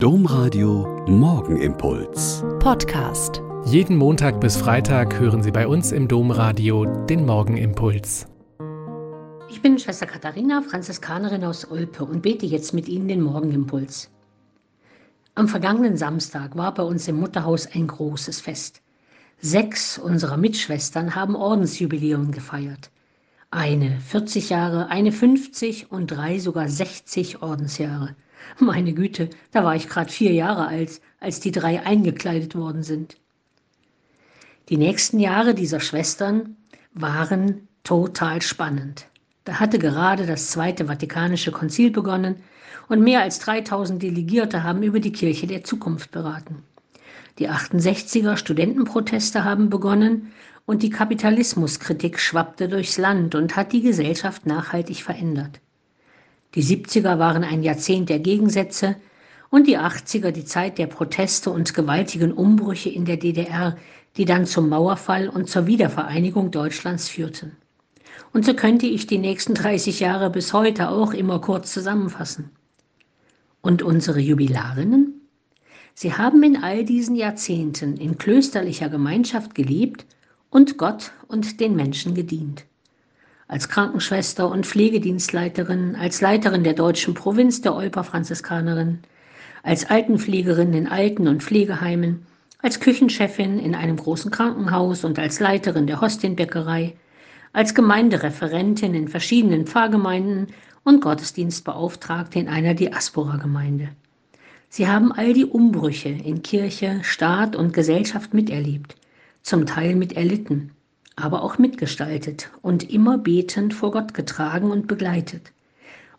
Domradio Morgenimpuls. Podcast. Jeden Montag bis Freitag hören Sie bei uns im Domradio den Morgenimpuls. Ich bin Schwester Katharina, Franziskanerin aus Olpe und bete jetzt mit Ihnen den Morgenimpuls. Am vergangenen Samstag war bei uns im Mutterhaus ein großes Fest. Sechs unserer Mitschwestern haben Ordensjubiläum gefeiert. Eine 40 Jahre, eine 50 und drei sogar 60 Ordensjahre. Meine Güte, da war ich gerade vier Jahre alt, als die drei eingekleidet worden sind. Die nächsten Jahre dieser Schwestern waren total spannend. Da hatte gerade das Zweite Vatikanische Konzil begonnen und mehr als 3000 Delegierte haben über die Kirche der Zukunft beraten. Die 68er Studentenproteste haben begonnen und die Kapitalismuskritik schwappte durchs Land und hat die Gesellschaft nachhaltig verändert. Die 70er waren ein Jahrzehnt der Gegensätze und die 80er die Zeit der Proteste und gewaltigen Umbrüche in der DDR, die dann zum Mauerfall und zur Wiedervereinigung Deutschlands führten. Und so könnte ich die nächsten 30 Jahre bis heute auch immer kurz zusammenfassen. Und unsere Jubilarinnen? Sie haben in all diesen Jahrzehnten in klösterlicher Gemeinschaft gelebt und Gott und den Menschen gedient als Krankenschwester und Pflegedienstleiterin, als Leiterin der deutschen Provinz der Olper Franziskanerin, als Altenpflegerin in Alten- und Pflegeheimen, als Küchenchefin in einem großen Krankenhaus und als Leiterin der Hostienbäckerei, als Gemeindereferentin in verschiedenen Pfarrgemeinden und Gottesdienstbeauftragte in einer Diaspora-Gemeinde. Sie haben all die Umbrüche in Kirche, Staat und Gesellschaft miterlebt, zum Teil mit erlitten aber auch mitgestaltet und immer betend vor Gott getragen und begleitet.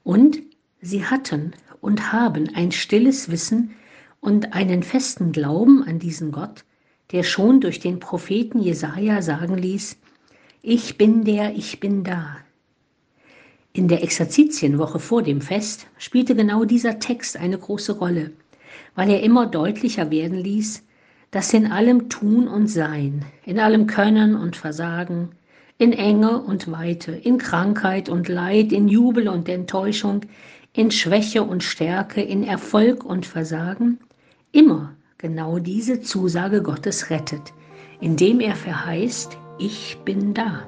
Und sie hatten und haben ein stilles Wissen und einen festen Glauben an diesen Gott, der schon durch den Propheten Jesaja sagen ließ: Ich bin der, ich bin da. In der Exerzitienwoche vor dem Fest spielte genau dieser Text eine große Rolle, weil er immer deutlicher werden ließ, dass in allem Tun und Sein, in allem Können und Versagen, in Enge und Weite, in Krankheit und Leid, in Jubel und Enttäuschung, in Schwäche und Stärke, in Erfolg und Versagen, immer genau diese Zusage Gottes rettet, indem er verheißt, ich bin da.